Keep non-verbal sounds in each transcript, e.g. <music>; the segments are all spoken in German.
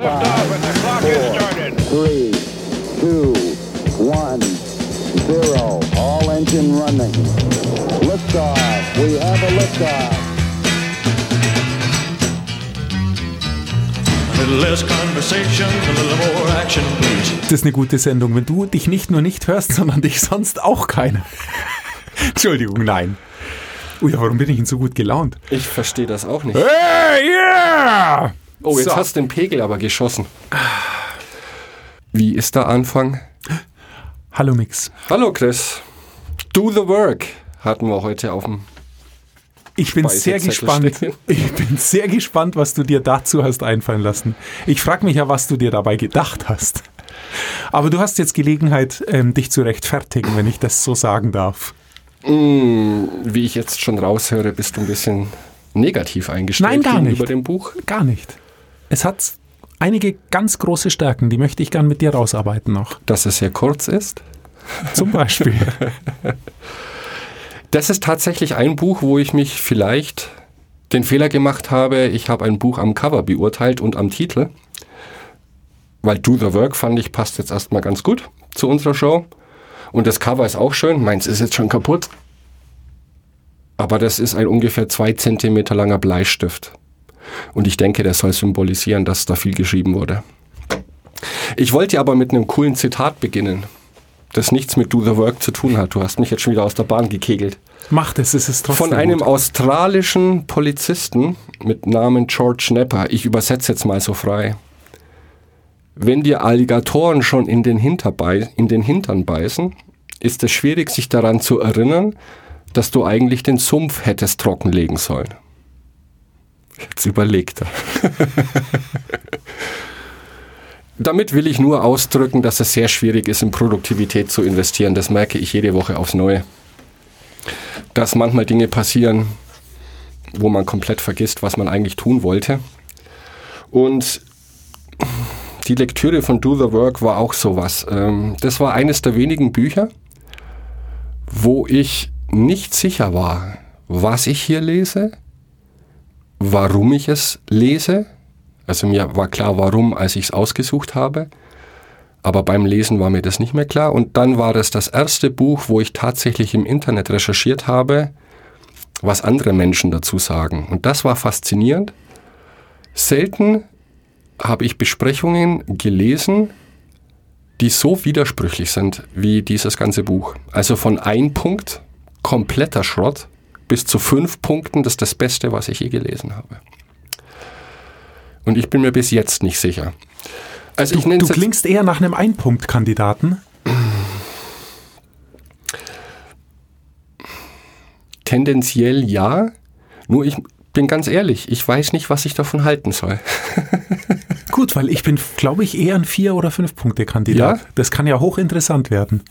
Liftoff and the clock has started. three, two, one, zero. All engine running. Liftoff. We have a liftoff. A little less conversation, a little more action, please. Das ist eine gute Sendung, wenn du dich nicht nur nicht hörst, sondern dich sonst auch keiner. <laughs> Entschuldigung, nein. Ui, warum bin ich denn so gut gelaunt? Ich verstehe das auch nicht. Hey, yeah! Oh, jetzt So. hast du den Pegel aber geschossen. Wie ist der Anfang? Hallo Mix. Hallo Chris. Do the work hatten wir heute auf dem. Ich bin sehr gespannt. stehen. <laughs> Ich bin sehr gespannt, was du dir dazu hast einfallen lassen. Ich frage mich ja, was du dir dabei gedacht hast. Aber du hast jetzt Gelegenheit, ähm, dich zu rechtfertigen, wenn ich das so sagen darf. Mm, wie ich jetzt schon raushöre, bist du ein bisschen negativ eingestellt Nein, gar gegenüber nicht. dem Buch. Gar nicht. Es hat einige ganz große Stärken, die möchte ich gern mit dir rausarbeiten noch. Dass es sehr kurz ist. Zum Beispiel. <laughs> Das ist tatsächlich ein Buch, wo ich mich vielleicht den Fehler gemacht habe. Ich habe ein Buch am Cover beurteilt und am Titel. Weil Do the Work fand ich passt jetzt erstmal ganz gut zu unserer Show. Und das Cover ist auch schön. Meins ist jetzt schon kaputt. Aber das ist ein ungefähr zwei Zentimeter langer Bleistift. Und ich denke, der soll symbolisieren, dass da viel geschrieben wurde. Ich wollte aber mit einem coolen Zitat beginnen, das nichts mit Do the Work zu tun hat. Du hast mich jetzt schon wieder aus der Bahn gekegelt. Macht es, es ist trotzdem Von einem gut. australischen Polizisten mit Namen George Nepper. Ich übersetze jetzt mal so frei. Wenn dir Alligatoren schon in den, in den Hintern beißen, ist es schwierig, sich daran zu erinnern, dass du eigentlich den Sumpf hättest trockenlegen sollen. Jetzt überlegt er. Damit will ich nur ausdrücken, dass es sehr schwierig ist, in Produktivität zu investieren. Das merke ich jede Woche aufs Neue. Dass manchmal Dinge passieren, wo man komplett vergisst, was man eigentlich tun wollte. Und die Lektüre von Do the Work war auch sowas. Ähm, Das war eines der wenigen Bücher, wo ich nicht sicher war, was ich hier lese, warum ich es lese. Also mir war klar, warum, als ich es ausgesucht habe. Aber beim Lesen war mir das nicht mehr klar. Und dann war das das erste Buch, wo ich tatsächlich im Internet recherchiert habe, was andere Menschen dazu sagen. Und das war faszinierend. Selten habe ich Besprechungen gelesen, die so widersprüchlich sind wie dieses ganze Buch. Also von ein Punkt, kompletter Schrott, bis zu fünf Punkten, das ist das Beste, was ich je gelesen habe. Und ich bin mir bis jetzt nicht sicher. Also ich Du es jetzt- klingst eher nach einem Einpunktkandidaten. tendenziell ja, nur ich bin ganz ehrlich, ich weiß nicht, was ich davon halten soll. <laughs> Gut, weil ich bin, glaube ich, eher ein Vier- oder Fünf-Punkte-Kandidat. Ja? Das kann ja hochinteressant werden.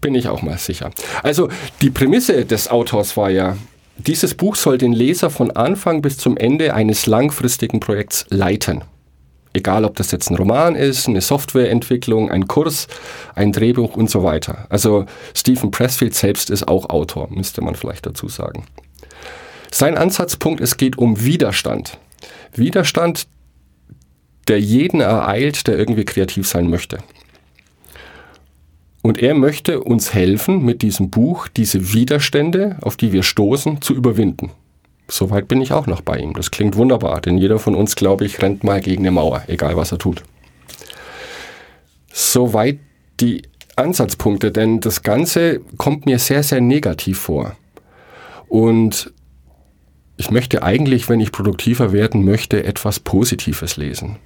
Bin ich auch mal sicher. Also die Prämisse des Autors war ja, dieses Buch soll den Leser von Anfang bis zum Ende eines langfristigen Projekts leiten. Egal, ob das jetzt ein Roman ist, eine Softwareentwicklung, ein Kurs, ein Drehbuch und so weiter. Also Stephen Pressfield selbst ist auch Autor, müsste man vielleicht dazu sagen. Sein Ansatzpunkt, es geht um Widerstand. Widerstand, der jeden ereilt, der irgendwie kreativ sein möchte. Und er möchte uns helfen, mit diesem Buch diese Widerstände, auf die wir stoßen, zu überwinden. Soweit bin ich auch noch bei ihm. Das klingt wunderbar, denn jeder von uns, glaube ich, rennt mal gegen eine Mauer, egal was er tut. Soweit die Ansatzpunkte, denn das Ganze kommt mir sehr, sehr negativ vor. Und ich möchte eigentlich, wenn ich produktiver werden möchte, etwas Positives lesen.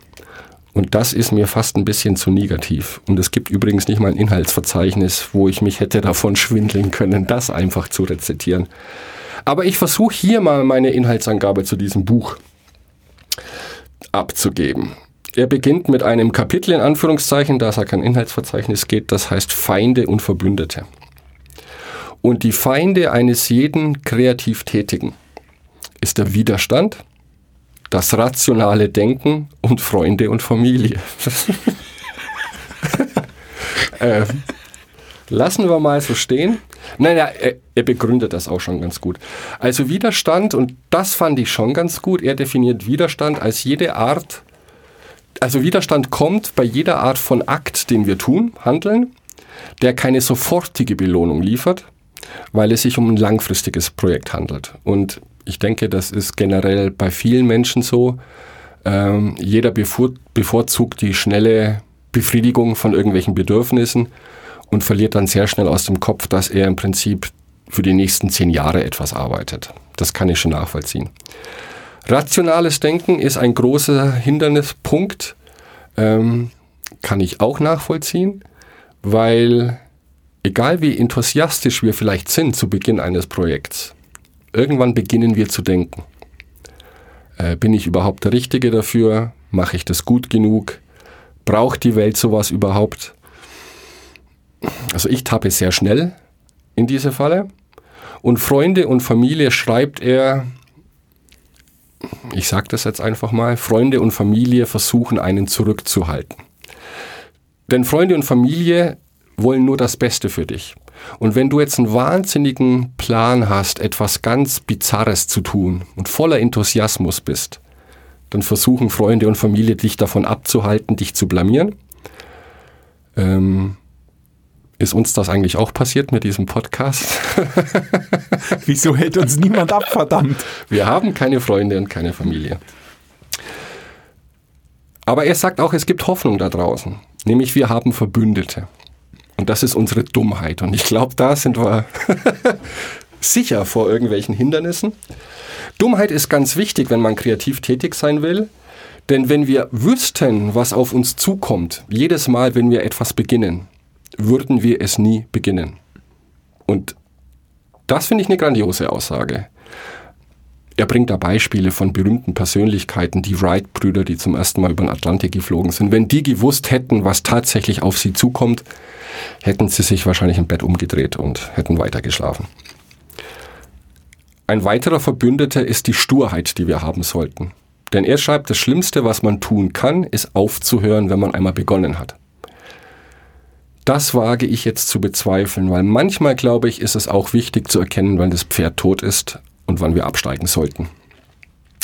Und das ist mir fast ein bisschen zu negativ. Und es gibt übrigens nicht mal ein Inhaltsverzeichnis, wo ich mich hätte davon schwindeln können, das einfach zu rezitieren. Aber ich versuche hier mal meine Inhaltsangabe zu diesem Buch abzugeben. Er beginnt mit einem Kapitel in Anführungszeichen, da es ja kein Inhaltsverzeichnis geht, das heißt Feinde und Verbündete. Und die Feinde eines jeden kreativ Tätigen ist der Widerstand, das rationale Denken und Freunde und Familie. <laughs> ähm, lassen wir mal so stehen. Naja, er, er begründet das auch schon ganz gut. Also Widerstand, und das fand ich schon ganz gut, er definiert Widerstand als jede Art, also Widerstand kommt bei jeder Art von Akt, den wir tun, handeln, der keine sofortige Belohnung liefert, weil es sich um ein langfristiges Projekt handelt. Und ich denke, das ist generell bei vielen Menschen so. Ähm, jeder bevor, bevorzugt die schnelle Befriedigung von irgendwelchen Bedürfnissen und verliert dann sehr schnell aus dem Kopf, dass er im Prinzip für die nächsten zehn Jahre etwas arbeitet. Das kann ich schon nachvollziehen. Rationales Denken ist ein großer Hindernispunkt, ähm, kann ich auch nachvollziehen, weil egal wie enthusiastisch wir vielleicht sind zu Beginn eines Projekts, irgendwann beginnen wir zu denken. Äh, bin ich überhaupt der Richtige dafür? Mache ich das gut genug? Braucht die Welt sowas überhaupt? Also ich tappe sehr schnell in diese Falle. Und Freunde und Familie schreibt er, ich sage das jetzt einfach mal, Freunde und Familie versuchen einen zurückzuhalten. Denn Freunde und Familie wollen nur das Beste für dich. Und wenn du jetzt einen wahnsinnigen Plan hast, etwas ganz Bizarres zu tun und voller Enthusiasmus bist, dann versuchen Freunde und Familie dich davon abzuhalten, dich zu blamieren. Ähm, ist uns das eigentlich auch passiert mit diesem Podcast? <laughs> Wieso hält uns niemand ab, verdammt? Wir haben keine Freunde und keine Familie. Aber er sagt auch, es gibt Hoffnung da draußen. Nämlich wir haben Verbündete. Und das ist unsere Dummheit. Und ich glaube, da sind wir <laughs> sicher vor irgendwelchen Hindernissen. Dummheit ist ganz wichtig, wenn man kreativ tätig sein will. Denn wenn wir wüssten, was auf uns zukommt, jedes Mal, wenn wir etwas beginnen, würden wir es nie beginnen. Und das finde ich eine grandiose Aussage. Er bringt da Beispiele von berühmten Persönlichkeiten, die Wright-Brüder, die zum ersten Mal über den Atlantik geflogen sind. Wenn die gewusst hätten, was tatsächlich auf sie zukommt, hätten sie sich wahrscheinlich im Bett umgedreht und hätten weitergeschlafen. Ein weiterer Verbündeter ist die Sturheit, die wir haben sollten. Denn er schreibt, das Schlimmste, was man tun kann, ist aufzuhören, wenn man einmal begonnen hat. Das wage ich jetzt zu bezweifeln, weil manchmal, glaube ich, ist es auch wichtig zu erkennen, wann das Pferd tot ist und wann wir absteigen sollten.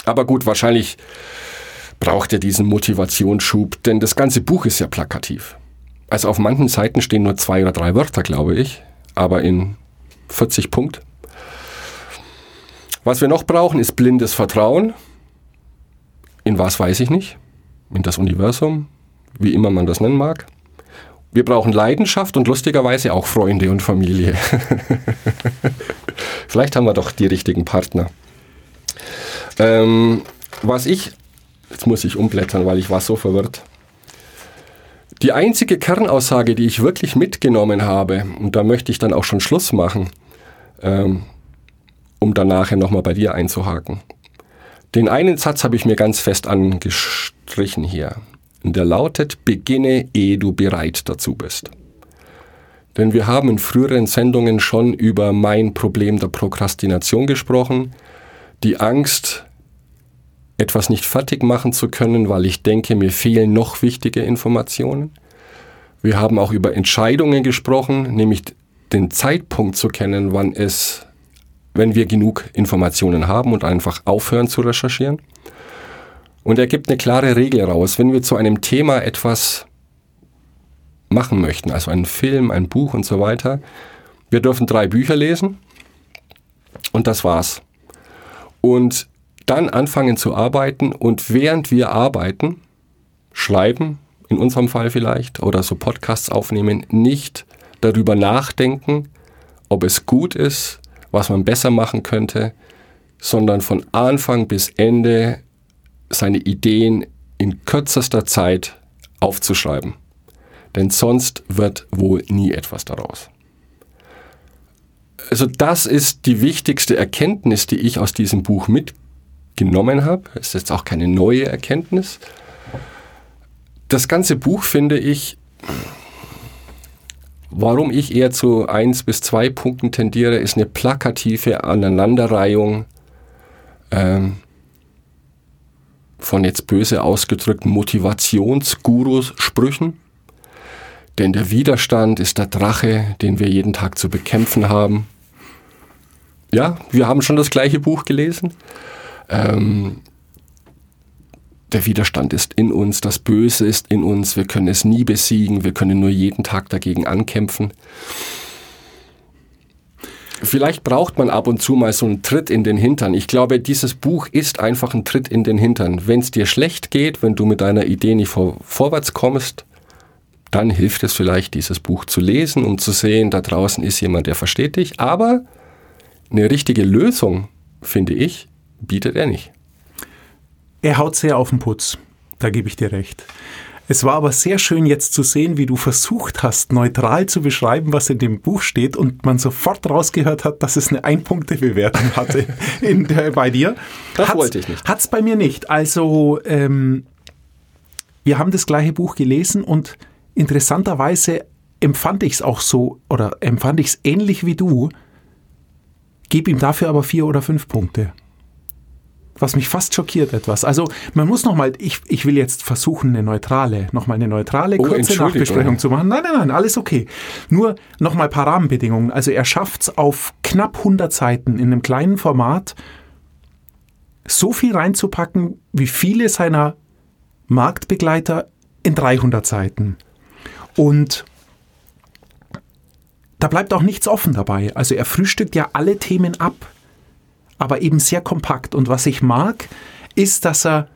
Aber gut, wahrscheinlich braucht er diesen Motivationsschub, denn das ganze Buch ist ja plakativ. Also auf manchen Seiten stehen nur zwei oder drei Wörter, glaube ich, aber in 40 Punkt. Was wir noch brauchen, ist blindes Vertrauen. In was weiß ich nicht? In das Universum, wie immer man das nennen mag. Wir brauchen Leidenschaft und lustigerweise auch Freunde und Familie. <laughs> Vielleicht haben wir doch die richtigen Partner. Ähm, was ich, jetzt muss ich umblättern, weil ich war so verwirrt. Die einzige Kernaussage, die ich wirklich mitgenommen habe, und da möchte ich dann auch schon Schluss machen, ähm, um dann nachher nochmal bei dir einzuhaken. Den einen Satz habe ich mir ganz fest angestrichen hier. Und der lautet, beginne, ehe du bereit dazu bist. Denn wir haben in früheren Sendungen schon über mein Problem der Prokrastination gesprochen, die Angst, etwas nicht fertig machen zu können, weil ich denke, mir fehlen noch wichtige Informationen. Wir haben auch über Entscheidungen gesprochen, nämlich den Zeitpunkt zu kennen, wann es, wenn wir genug Informationen haben und einfach aufhören zu recherchieren. Und er gibt eine klare Regel raus. Wenn wir zu einem Thema etwas machen möchten, also einen Film, ein Buch und so weiter, wir dürfen drei Bücher lesen und das war's. Und dann anfangen zu arbeiten und während wir arbeiten, schreiben, in unserem Fall vielleicht, oder so Podcasts aufnehmen, nicht darüber nachdenken, ob es gut ist, was man besser machen könnte, sondern von Anfang bis Ende seine Ideen in kürzester Zeit aufzuschreiben. Denn sonst wird wohl nie etwas daraus. Also das ist die wichtigste Erkenntnis, die ich aus diesem Buch mitgenommen habe. Es ist jetzt auch keine neue Erkenntnis. Das ganze Buch finde ich, warum ich eher zu eins bis zwei Punkten tendiere, ist eine plakative Aneinanderreihung ähm, von jetzt böse ausgedrückten Motivationsgurus-Sprüchen. Denn der Widerstand ist der Drache, den wir jeden Tag zu bekämpfen haben. Ja, wir haben schon das gleiche Buch gelesen. Ähm, der Widerstand ist in uns, das Böse ist in uns, wir können es nie besiegen, wir können nur jeden Tag dagegen ankämpfen. Vielleicht braucht man ab und zu mal so einen Tritt in den Hintern. Ich glaube, dieses Buch ist einfach ein Tritt in den Hintern. Wenn es dir schlecht geht, wenn du mit deiner Idee nicht vor, vorwärts kommst, dann hilft es vielleicht, dieses Buch zu lesen, um zu sehen, da draußen ist jemand, der versteht dich. Aber eine richtige Lösung, finde ich, bietet er nicht. Er haut sehr auf den Putz, da gebe ich dir recht. Es war aber sehr schön jetzt zu sehen, wie du versucht hast, neutral zu beschreiben, was in dem Buch steht und man sofort rausgehört hat, dass es eine Ein-Punkte-Bewertung <laughs> hatte in der, bei dir. Das Hat's- wollte ich nicht. Hat's bei mir nicht. Also ähm, wir haben das gleiche Buch gelesen und interessanterweise empfand ich es auch so oder empfand ich es ähnlich wie du. Gebe ihm dafür aber vier oder fünf Punkte was mich fast schockiert etwas. Also man muss nochmal, ich, ich will jetzt versuchen, eine neutrale, nochmal eine neutrale, Oh, kurze. Nachbesprechung zu machen. Nein, nein, nein, alles okay. Nur nochmal ein paar Rahmenbedingungen. Also er schafft es auf knapp 100 Seiten in einem kleinen Format, so viel reinzupacken, wie viele seiner Marktbegleiter in 300 Seiten. Und da bleibt auch nichts offen dabei. Also er frühstückt ja alle Themen ab aber eben sehr kompakt. Und was ich mag, ist, dass er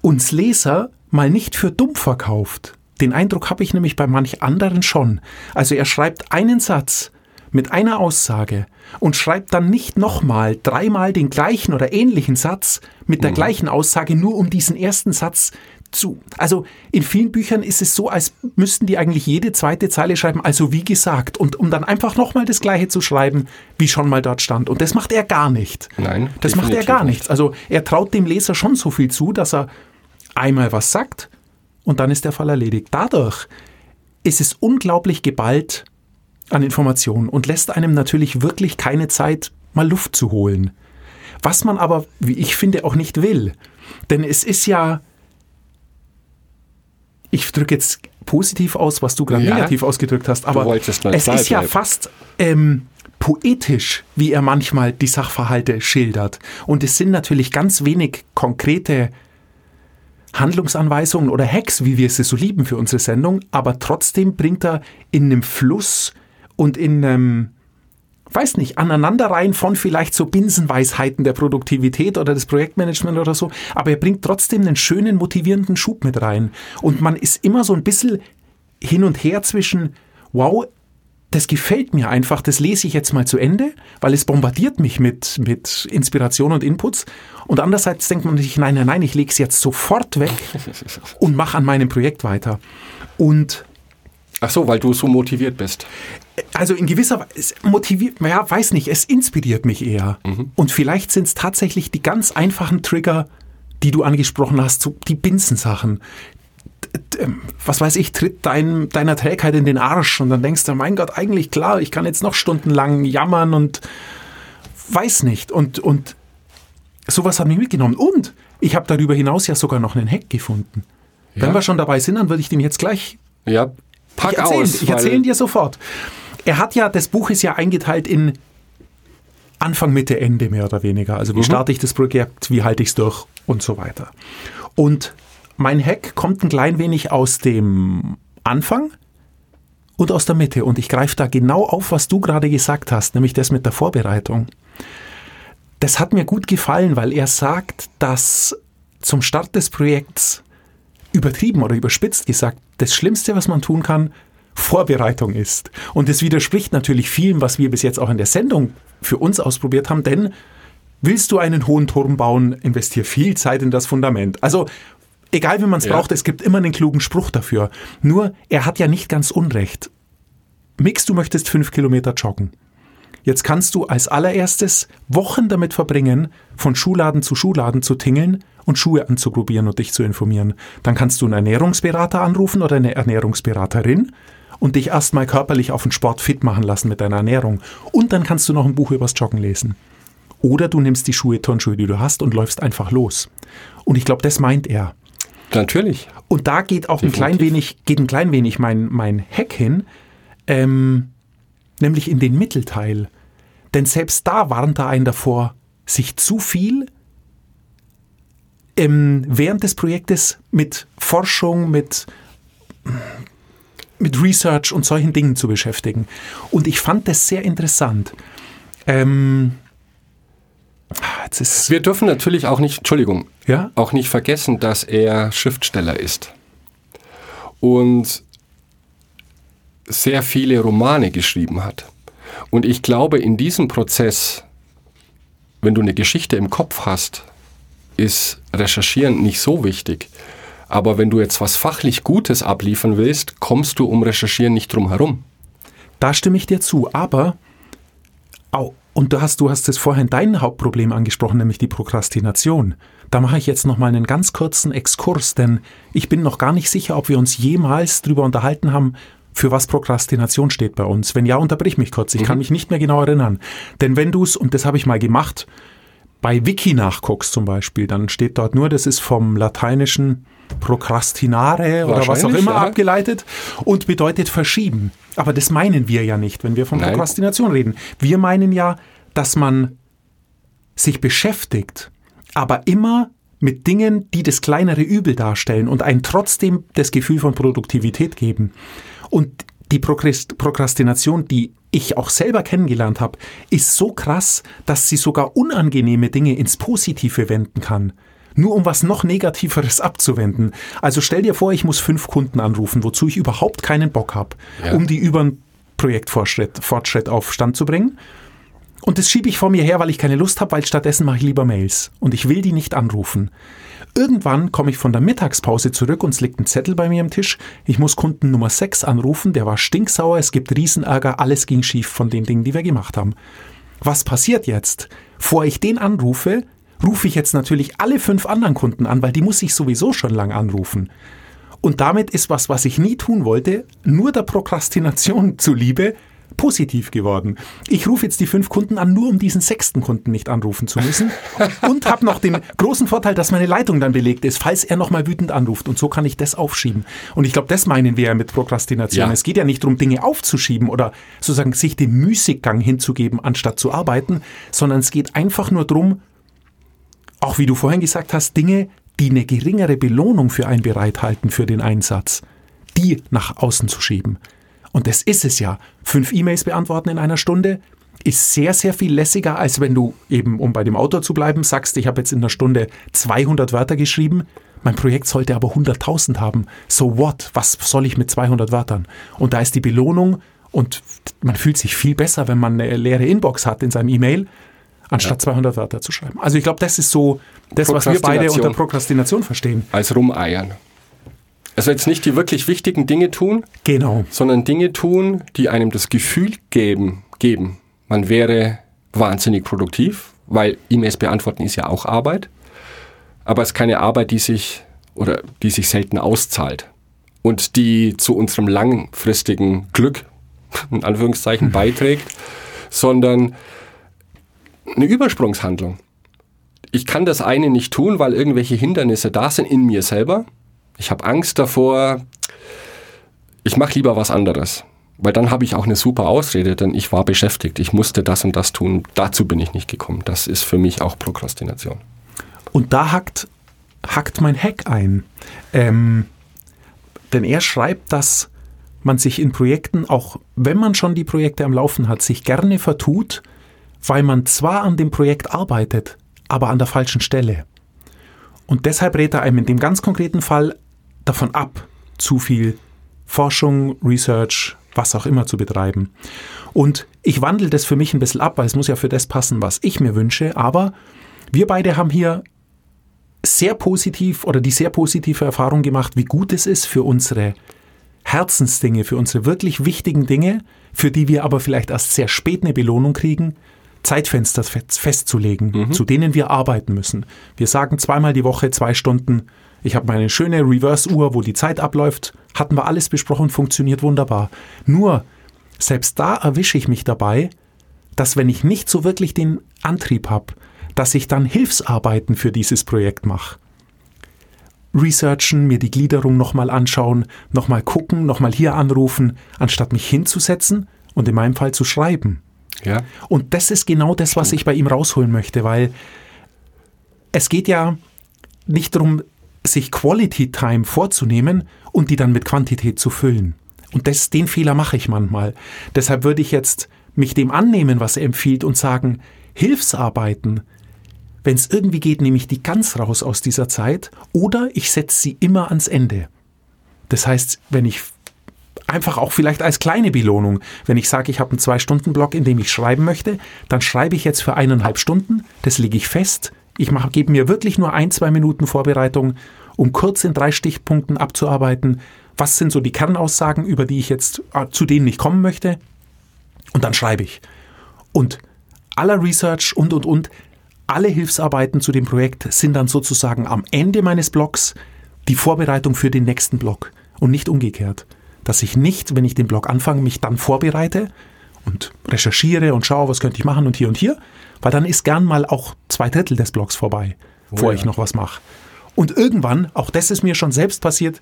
uns Leser mal nicht für dumm verkauft. Den Eindruck habe ich nämlich bei manch anderen schon. Also er schreibt einen Satz mit einer Aussage und schreibt dann nicht nochmal dreimal den gleichen oder ähnlichen Satz mit der gleichen Aussage, nur um diesen ersten Satz zu. Also in vielen Büchern ist es so, als müssten die eigentlich jede zweite Zeile schreiben, also wie gesagt, und um dann einfach nochmal das gleiche zu schreiben, wie schon mal dort stand. Und das macht er gar nicht. Nein, Das macht er gar nicht. nichts. Also er traut dem Leser schon so viel zu, dass er einmal was sagt und dann ist der Fall erledigt. Dadurch ist es unglaublich geballt an Informationen und lässt einem natürlich wirklich keine Zeit, mal Luft zu holen. Was man aber, wie ich finde, auch nicht will. Denn es ist ja, ich drücke jetzt positiv aus, was du gerade Ja. negativ ausgedrückt hast, aber es ist ja bleiben. fast ähm, poetisch, wie er manchmal die Sachverhalte schildert. Und es sind natürlich ganz wenig konkrete Handlungsanweisungen oder Hacks, wie wir sie so lieben für unsere Sendung, aber trotzdem bringt er in einem Fluss und in einem, weiß nicht, Aneinanderreihen von vielleicht so Binsenweisheiten der Produktivität oder des Projektmanagement oder so, aber er bringt trotzdem einen schönen, motivierenden Schub mit rein. Und man ist immer so ein bisschen hin und her zwischen, wow, das gefällt mir einfach, das lese ich jetzt mal zu Ende, weil es bombardiert mich mit, mit Inspiration und Inputs. Und andererseits denkt man sich, nein, nein, nein, ich lege es jetzt sofort weg <laughs> und mache an meinem Projekt weiter. Und Ach so, weil du so motiviert bist. Also in gewisser Weise, es motiviert, ja, weiß nicht, es inspiriert mich eher. Und vielleicht sind es tatsächlich die ganz einfachen Trigger, die du angesprochen hast, so die Binsensachen. Ähm, Was weiß ich, tritt dein, deiner Trägheit in den Arsch und dann denkst du, mein Gott, eigentlich klar, ich kann jetzt noch stundenlang jammern und weiß nicht. Und, und sowas hat mich mitgenommen. Und ich habe darüber hinaus ja sogar noch einen Hack gefunden. Wenn Ja. wir schon dabei sind, dann würde ich dem jetzt gleich Ja, pack ich erzähle aus. ich weil- erzähl dir sofort. Er hat ja, das Buch ist ja eingeteilt in Anfang, Mitte, Ende mehr oder weniger. Also wie Mhm. starte ich das Projekt, wie halte ich es durch und so weiter. Und mein Hack kommt ein klein wenig aus dem Anfang und aus der Mitte. Und ich greife da genau auf, was du gerade gesagt hast, nämlich das mit der Vorbereitung. Das hat mir gut gefallen, weil er sagt, dass zum Start des Projekts übertrieben oder überspitzt gesagt, das Schlimmste, was man tun kann, Vorbereitung ist. Und es widerspricht natürlich vielem, was wir bis jetzt auch in der Sendung für uns ausprobiert haben, denn willst du einen hohen Turm bauen, investier viel Zeit in das Fundament. Also egal wie man es Ja. braucht, es gibt immer einen klugen Spruch dafür. Nur, er hat ja nicht ganz Unrecht. Mix, du möchtest fünf Kilometer joggen. Jetzt kannst du als allererstes Wochen damit verbringen, von Schuhladen zu Schuhladen zu tingeln und Schuhe anzuprobieren und dich zu informieren. Dann kannst du einen Ernährungsberater anrufen oder eine Ernährungsberaterin und dich erstmal körperlich auf den Sport fit machen lassen mit deiner Ernährung. Und dann kannst du noch ein Buch übers Joggen lesen. Oder du nimmst die Schuhe, Turnschuhe, die du hast und läufst einfach los. Und ich glaube, das meint er. Natürlich. Und da geht auch ein klein wenig, geht ein klein wenig mein, mein Hack hin, ähm, nämlich in den Mittelteil. Denn selbst da warnt er einen davor, sich zu viel ähm, während des Projektes mit Forschung, mit, mit Research und solchen Dingen zu beschäftigen. Und ich fand das sehr interessant. Ähm, ist, Wir dürfen natürlich auch nicht, Entschuldigung, ja? auch nicht vergessen, dass er Schriftsteller ist. Und sehr viele Romane geschrieben hat. Und ich glaube, in diesem Prozess, wenn du eine Geschichte im Kopf hast, ist Recherchieren nicht so wichtig. Aber wenn du jetzt was fachlich Gutes abliefern willst, kommst du um Recherchieren nicht drum herum. Da stimme ich dir zu, aber au, und du hast, du hast es vorhin dein Hauptproblem angesprochen, nämlich die Prokrastination. Da mache ich jetzt noch mal einen ganz kurzen Exkurs, denn ich bin noch gar nicht sicher, ob wir uns jemals darüber unterhalten haben, für was Prokrastination steht bei uns. Wenn ja, unterbrich mich kurz. Ich kann mich nicht mehr genau erinnern. Denn wenn du es, und das habe ich mal gemacht, bei Wiki nachguckst zum Beispiel, dann steht dort nur, das ist vom lateinischen procrastinare oder was auch immer ja. abgeleitet und bedeutet verschieben. Aber das meinen wir ja nicht, wenn wir von Nein. Prokrastination reden. Wir meinen ja, dass man sich beschäftigt, aber immer mit Dingen, die das kleinere Übel darstellen und einen trotzdem das Gefühl von Produktivität geben. Und die Prokrast- Prokrastination, die ich auch selber kennengelernt habe, ist so krass, dass sie sogar unangenehme Dinge ins Positive wenden kann. Nur um was noch Negativeres abzuwenden. Also stell dir vor, ich muss fünf Kunden anrufen, wozu ich überhaupt keinen Bock habe, Ja. um die über einen Projektfortschritt Fortschritt auf Stand zu bringen. Und das schiebe ich vor mir her, weil ich keine Lust habe, weil stattdessen mache ich lieber Mails. Und ich will die nicht anrufen. Irgendwann komme ich von der Mittagspause zurück und es liegt ein Zettel bei mir am Tisch. Ich muss Kunden Nummer 6 anrufen, der war stinksauer, es gibt Riesenärger, alles ging schief von den Dingen, die wir gemacht haben. Was passiert jetzt? Vor ich den anrufe, rufe ich jetzt natürlich alle fünf anderen Kunden an, weil die muss ich sowieso schon lang anrufen. Und damit ist was, was ich nie tun wollte, nur der Prokrastination <laughs> zuliebe, positiv geworden. Ich rufe jetzt die fünf Kunden an, nur um diesen sechsten Kunden nicht anrufen zu müssen. <laughs> Und habe noch den großen Vorteil, dass meine Leitung dann belegt ist, falls er nochmal wütend anruft. Und so kann ich das aufschieben. Und ich glaube, das meinen wir ja mit Prokrastination. Ja. Es geht ja nicht darum, Dinge aufzuschieben oder sozusagen sich dem Müßiggang hinzugeben, anstatt zu arbeiten, sondern es geht einfach nur darum, auch wie du vorhin gesagt hast, Dinge, die eine geringere Belohnung für einen bereithalten für den Einsatz, die nach außen zu schieben. Und das ist es ja. Fünf E-Mails beantworten in einer Stunde ist sehr, sehr viel lässiger, als wenn du eben, um bei dem Autor zu bleiben, sagst, ich habe jetzt in einer Stunde 200 Wörter geschrieben, mein Projekt sollte aber 100.000 haben. So what? Was soll ich mit 200 Wörtern? Und da ist die Belohnung und man fühlt sich viel besser, wenn man eine leere Inbox hat in seinem E-Mail, anstatt 200 Wörter zu schreiben. Also ich glaube, das ist so das, was wir beide unter Prokrastination verstehen. Als rumeiern. Also jetzt nicht die wirklich wichtigen Dinge tun, Genau. sondern Dinge tun, die einem das Gefühl geben, geben, man wäre wahnsinnig produktiv, weil E-Mails beantworten ist ja auch Arbeit, aber es ist keine Arbeit, die sich oder die sich selten auszahlt und die zu unserem langfristigen Glück <laughs> in Anführungszeichen beiträgt, sondern eine Übersprungshandlung. Ich kann das eine nicht tun, weil irgendwelche Hindernisse da sind in mir selber. Ich habe Angst davor, ich mache lieber was anderes. Weil dann habe ich auch eine super Ausrede, denn ich war beschäftigt. Ich musste das und das tun. Dazu bin ich nicht gekommen. Das ist für mich auch Prokrastination. Und da hackt, hackt mein Hack ein. Ähm, denn er schreibt, dass man sich in Projekten, auch wenn man schon die Projekte am Laufen hat, sich gerne vertut, weil man zwar an dem Projekt arbeitet, aber an der falschen Stelle. Und deshalb rät er einem in dem ganz konkreten Fall davon ab, zu viel Forschung, Research, was auch immer zu betreiben. Und ich wandle das für mich ein bisschen ab, weil es muss ja für das passen, was ich mir wünsche. Aber wir beide haben hier sehr positiv oder die sehr positive Erfahrung gemacht, wie gut es ist für unsere Herzensdinge, für unsere wirklich wichtigen Dinge, für die wir aber vielleicht erst sehr spät eine Belohnung kriegen, Zeitfenster fest- festzulegen, zu denen wir arbeiten müssen. Wir sagen zweimal die Woche zwei Stunden. Ich habe meine schöne Reverse-Uhr, wo die Zeit abläuft. Hatten wir alles besprochen, funktioniert wunderbar. Nur, selbst da erwische ich mich dabei, dass wenn ich nicht so wirklich den Antrieb habe, dass ich dann Hilfsarbeiten für dieses Projekt mache. researchen, mir die Gliederung nochmal anschauen, nochmal gucken, nochmal hier anrufen, anstatt mich hinzusetzen und in meinem Fall zu schreiben. Ja. Und das ist genau das, was ich bei ihm rausholen möchte, weil es geht ja nicht darum, sich Quality Time vorzunehmen und die dann mit Quantität zu füllen. Und das, den Fehler mache ich manchmal. Deshalb würde ich jetzt mich dem annehmen, was er empfiehlt und sagen, Hilfsarbeiten, wenn es irgendwie geht, nehme ich die ganz raus aus dieser Zeit oder ich setze sie immer ans Ende. Das heißt, wenn ich einfach auch vielleicht als kleine Belohnung, wenn ich sage, ich habe einen Zwei-Stunden-Block, in dem ich schreiben möchte, dann schreibe ich jetzt für eineinhalb Stunden, das lege ich fest. Ich gebe mir wirklich nur ein, zwei Minuten Vorbereitung, um kurz in drei Stichpunkten abzuarbeiten, was sind so die Kernaussagen, über die ich jetzt, äh, zu denen ich kommen möchte, und dann schreibe ich. Und aller Research und, und, und, alle Hilfsarbeiten zu dem Projekt sind dann sozusagen am Ende meines Blogs die Vorbereitung für den nächsten Blog und nicht umgekehrt. Dass ich nicht, wenn ich den Blog anfange, mich dann vorbereite und recherchiere und schaue, was könnte ich machen und hier und hier, weil dann ist gern mal auch zwei Drittel des Blogs vorbei, bevor ja. ich noch was mache. Und irgendwann, auch das ist mir schon selbst passiert,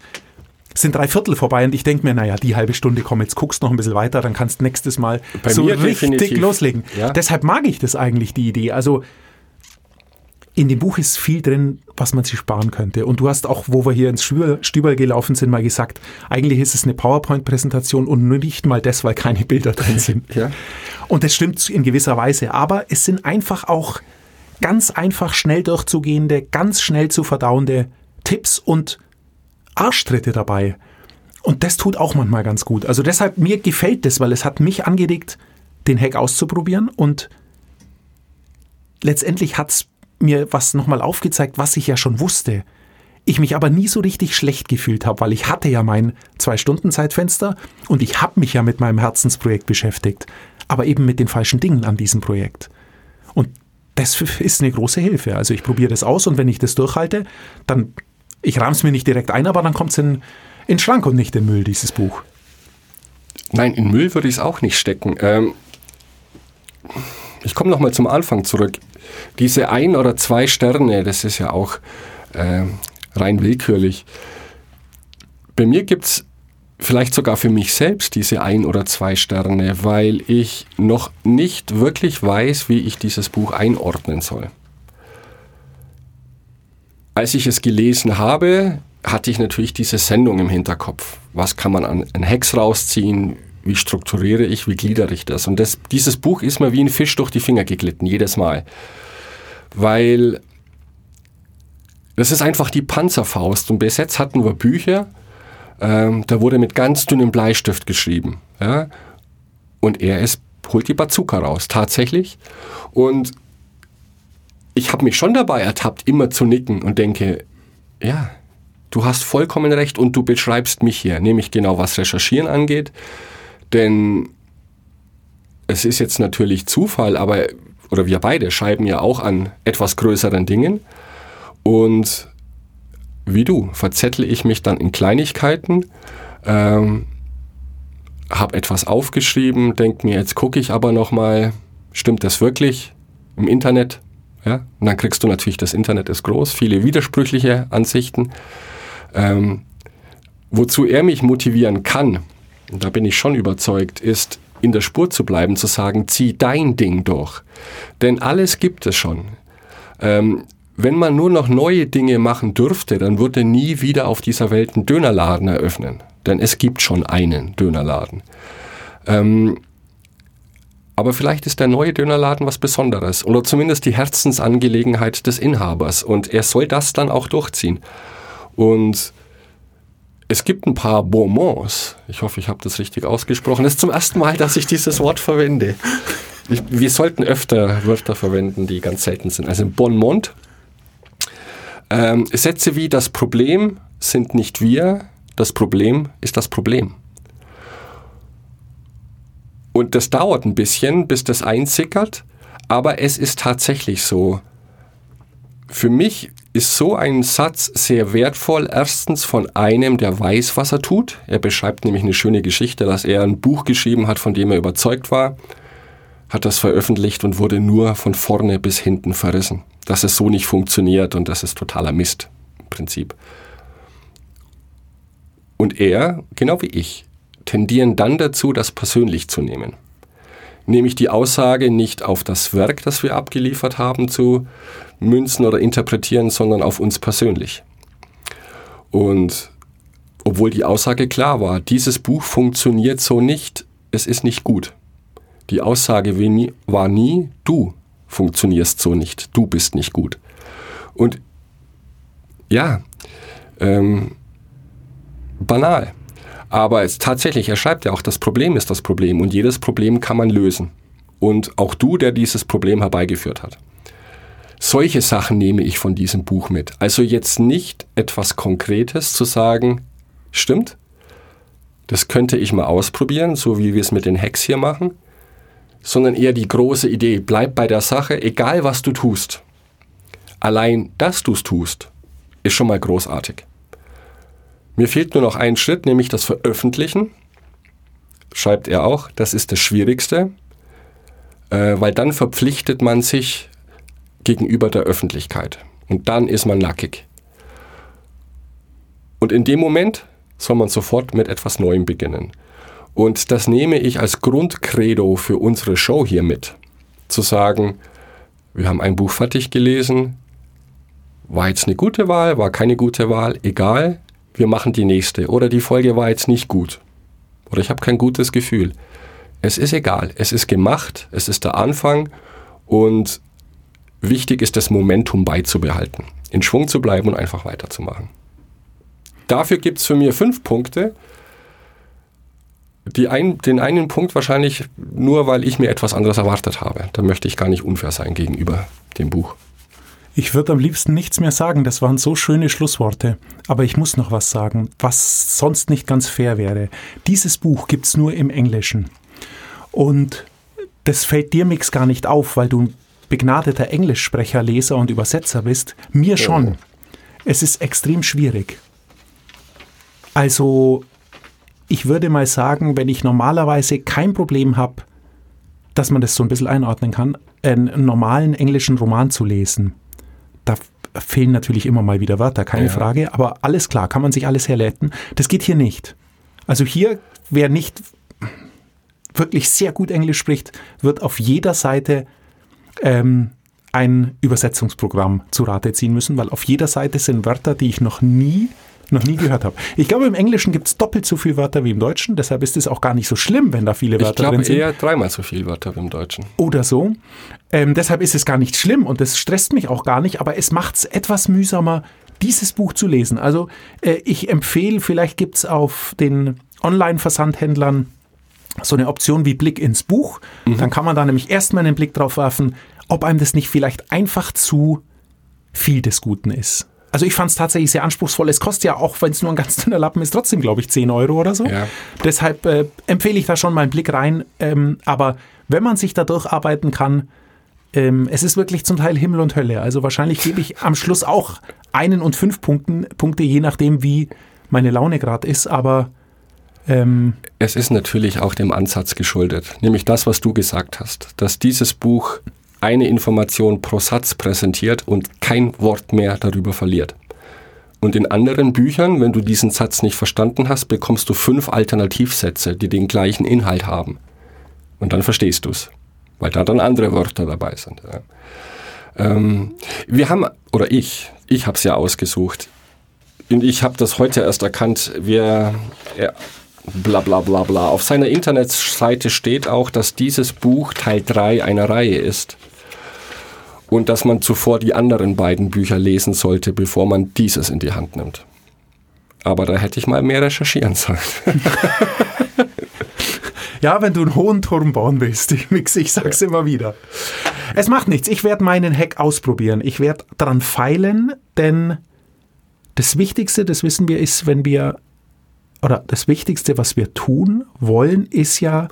sind drei Viertel vorbei und ich denke mir, naja, die halbe Stunde, komm, jetzt guckst noch ein bisschen weiter, dann kannst nächstes Mal Bei so mir richtig definitiv. loslegen. Ja. Deshalb mag ich das eigentlich, die Idee. Also in dem Buch ist viel drin, was man sich sparen könnte. Und du hast auch, wo wir hier ins Stüber, Stüberl gelaufen sind, mal gesagt, eigentlich ist es eine PowerPoint-Präsentation und nur nicht mal das, weil keine Bilder drin <laughs> sind. Ja. Und das stimmt in gewisser Weise. Aber es sind einfach auch ganz einfach schnell durchzugehende, ganz schnell zu verdauende Tipps und Arschtritte dabei. Und das tut auch manchmal ganz gut. Also deshalb, mir gefällt das, weil es hat mich angeregt, den Hack auszuprobieren und letztendlich hat es mir was nochmal aufgezeigt, was ich ja schon wusste. Ich mich aber nie so richtig schlecht gefühlt habe, weil ich hatte ja mein Zwei-Stunden-Zeitfenster und ich habe mich ja mit meinem Herzensprojekt beschäftigt, aber eben mit den falschen Dingen an diesem Projekt. Und das ist eine große Hilfe. Also ich probiere das aus und wenn ich das durchhalte, dann, ich rahme es mir nicht direkt ein, aber dann kommt es in, in den Schrank und nicht in Müll, dieses Buch. Nein, in Müll würde ich es auch nicht stecken. Ähm, ich komme nochmal zum Anfang zurück. Diese ein oder zwei Sterne, das ist ja auch ähm, rein willkürlich. Bei mir gibt es vielleicht sogar für mich selbst diese ein oder zwei Sterne, weil ich noch nicht wirklich weiß, wie ich dieses Buch einordnen soll. Als ich es gelesen habe, hatte ich natürlich diese Sendung im Hinterkopf. Was kann man an, an Hacks rausziehen? Wie strukturiere ich? Wie gliedere ich das? Und das, dieses Buch ist mir wie ein Fisch durch die Finger geglitten, jedes Mal. Weil das ist einfach die Panzerfaust. Und bis jetzt hatten wir Bücher, ähm, da wurde mit ganz dünnem Bleistift geschrieben. Ja? Und er ist, holt die Bazooka raus, tatsächlich. Und ich habe mich schon dabei ertappt, immer zu nicken und denke, ja, du hast vollkommen recht und du beschreibst mich hier, nämlich genau was Recherchieren angeht. Denn es ist jetzt natürlich Zufall, aber, oder wir beide schreiben ja auch an etwas größeren Dingen. Und wie du, verzettle ich mich dann in Kleinigkeiten, ähm, habe etwas aufgeschrieben, denke mir, jetzt gucke ich aber nochmal, stimmt das wirklich im Internet? Ja? Und dann kriegst du natürlich, das Internet ist groß, viele widersprüchliche Ansichten. Ähm, wozu er mich motivieren kann, da bin ich schon überzeugt, ist in der Spur zu bleiben, zu sagen, zieh dein Ding durch. Denn alles gibt es schon. Ähm, wenn man nur noch neue Dinge machen dürfte, dann würde nie wieder auf dieser Welt einen Dönerladen eröffnen. Denn es gibt schon einen Dönerladen. Ähm, aber vielleicht ist der neue Dönerladen was Besonderes oder zumindest die Herzensangelegenheit des Inhabers und er soll das dann auch durchziehen. Und es gibt ein paar Bonbons. Ich hoffe, ich habe das richtig ausgesprochen. Das ist zum ersten Mal, dass ich dieses Wort verwende. Ich, wir sollten öfter Wörter verwenden, die ganz selten sind. Also Bonmont. Ähm, Sätze wie das Problem sind nicht wir, das Problem ist das Problem. Und das dauert ein bisschen, bis das einsickert, aber es ist tatsächlich so. Für mich ist so ein Satz sehr wertvoll. Erstens von einem, der weiß, was er tut. Er beschreibt nämlich eine schöne Geschichte, dass er ein Buch geschrieben hat, von dem er überzeugt war, hat das veröffentlicht und wurde nur von vorne bis hinten verrissen. Dass es so nicht funktioniert und das ist totaler Mist im Prinzip. und er, genau wie ich, tendieren dann dazu, das persönlich zu nehmen. Nämlich die Aussage nicht auf das Werk, das wir abgeliefert haben, zu münzen oder interpretieren, sondern auf uns persönlich. Und obwohl die Aussage klar war, dieses Buch funktioniert so nicht, es ist nicht gut. Die Aussage war nie, du funktionierst so nicht, du bist nicht gut. Und ja, ähm, banal. Aber es, tatsächlich, er schreibt ja auch, das Problem ist das Problem und jedes Problem kann man lösen. Und auch du, der dieses Problem herbeigeführt hat. Solche Sachen nehme ich von diesem Buch mit. Also jetzt nicht etwas Konkretes zu sagen, stimmt, das könnte ich mal ausprobieren, so wie wir es mit den Hacks hier machen, sondern eher die große Idee, bleib bei der Sache, egal was du tust. Allein, dass du es tust, ist schon mal großartig. Mir fehlt nur noch ein Schritt, nämlich das Veröffentlichen. Schreibt er auch, das ist das Schwierigste, äh, weil dann verpflichtet man sich gegenüber der Öffentlichkeit. Und dann ist man nackig. Und in dem Moment soll man sofort mit etwas Neuem beginnen. Und das nehme ich als Grundcredo für unsere Show hier mit. Zu sagen, wir haben ein Buch fertig gelesen, war jetzt eine gute Wahl, war keine gute Wahl, egal, wir machen die nächste. Oder die Folge war jetzt nicht gut. Oder ich habe kein gutes Gefühl. Es ist egal. Es ist gemacht. Es ist der Anfang. Und wichtig ist, das Momentum beizubehalten. In Schwung zu bleiben und einfach weiterzumachen. Dafür gibt es für mich fünf Punkte. Ein, den einen Punkt wahrscheinlich nur, weil ich mir etwas anderes erwartet habe. Da möchte ich gar nicht unfair sein gegenüber dem Buch. Ich würde am liebsten nichts mehr sagen, das waren so schöne Schlussworte. Aber ich muss noch was sagen, was sonst nicht ganz fair wäre. Dieses Buch gibt es nur im Englischen. Und das fällt dir, Mix, gar nicht auf, weil du ein begnadeter Englischsprecher, Leser und Übersetzer bist. Mir schon. Es ist extrem schwierig. Also, ich würde mal sagen, wenn ich normalerweise kein Problem habe, dass man das so ein bisschen einordnen kann, einen normalen englischen Roman zu lesen, da fehlen natürlich immer mal wieder Wörter, keine ja. Frage, aber alles klar, kann man sich alles herleiten. Das geht hier nicht. Also hier, wer nicht wirklich sehr gut Englisch spricht, wird auf jeder Seite ähm, ein Übersetzungsprogramm zu Rate ziehen müssen, weil auf jeder Seite sind Wörter, die ich noch nie noch nie gehört habe. Ich glaube, im Englischen gibt es doppelt so viele Wörter wie im Deutschen, deshalb ist es auch gar nicht so schlimm, wenn da viele Wörter glaub, drin sind. Ich glaube eher dreimal so viele Wörter wie im Deutschen. Oder so. Ähm, deshalb ist es gar nicht schlimm und das stresst mich auch gar nicht, aber es macht es etwas mühsamer, dieses Buch zu lesen. Also äh, ich empfehle, vielleicht gibt es auf den Online-Versandhändlern so eine Option wie Blick ins Buch. Mhm. Dann kann man da nämlich erstmal einen Blick drauf werfen, ob einem das nicht vielleicht einfach zu viel des Guten ist. Also ich fand es tatsächlich sehr anspruchsvoll. Es kostet ja auch, wenn es nur ein ganz <laughs> dünner Lappen ist, trotzdem, glaube ich, 10 Euro oder so. Ja. Deshalb äh, empfehle ich da schon mal einen Blick rein. Ähm, aber wenn man sich da durcharbeiten kann, ähm, es ist wirklich zum Teil Himmel und Hölle. Also wahrscheinlich gebe ich am Schluss auch einen und fünf Punkten, Punkte, je nachdem, wie meine Laune gerade ist. Aber ähm, es ist natürlich auch dem Ansatz geschuldet, nämlich das, was du gesagt hast, dass dieses Buch eine Information pro Satz präsentiert und kein Wort mehr darüber verliert. Und in anderen Büchern, wenn du diesen Satz nicht verstanden hast, bekommst du fünf Alternativsätze, die den gleichen Inhalt haben. Und dann verstehst du es, weil da dann andere Wörter dabei sind. Ja. Ähm, wir haben, oder ich, ich habe es ja ausgesucht. Und ich habe das heute erst erkannt. Wir, ja, bla bla bla bla. Auf seiner Internetseite steht auch, dass dieses Buch Teil 3 einer Reihe ist und dass man zuvor die anderen beiden Bücher lesen sollte, bevor man dieses in die Hand nimmt. Aber da hätte ich mal mehr recherchieren sollen. <laughs> ja, wenn du einen hohen Turm bauen willst, ich, <laughs> mix, ich sag's ja. immer wieder. Es macht nichts, ich werde meinen Hack ausprobieren. Ich werde dran feilen, denn das Wichtigste, das wissen wir, ist, wenn wir, oder das Wichtigste, was wir tun wollen, ist ja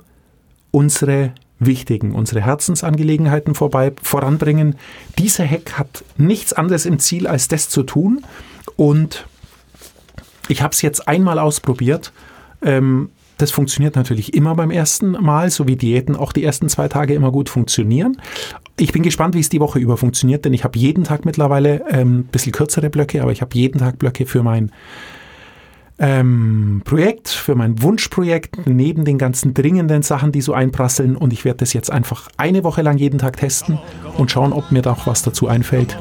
unsere wichtigen, unsere Herzensangelegenheiten vorbei, voranbringen. Dieser Hack hat nichts anderes im Ziel, als das zu tun. Und ich habe es jetzt einmal ausprobiert. Ähm, das funktioniert natürlich immer beim ersten Mal, so wie Diäten auch die ersten zwei Tage immer gut funktionieren. Ich bin gespannt, wie es die Woche über funktioniert, denn ich habe jeden Tag mittlerweile ähm, ein bisschen kürzere Blöcke, aber ich habe jeden Tag Blöcke für mein ähm, Projekt, für mein Wunschprojekt, neben den ganzen dringenden Sachen, die so einprasseln. Und ich werde das jetzt einfach eine Woche lang jeden Tag testen und schauen, ob mir da auch was dazu einfällt.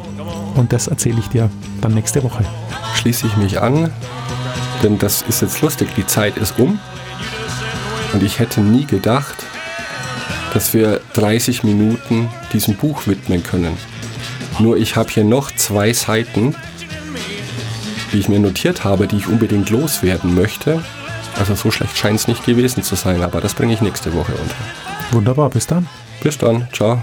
Und das erzähle ich dir dann nächste Woche. Schließe ich mich an, denn das ist jetzt lustig, die Zeit ist um. Und ich hätte nie gedacht, dass wir 30 Minuten diesem Buch widmen können. Nur ich habe hier noch zwei Seiten, die ich mir notiert habe, die ich unbedingt loswerden möchte. Also so schlecht scheint es nicht gewesen zu sein, aber das bringe ich nächste Woche unter. Wunderbar, bis dann. Bis dann, ciao.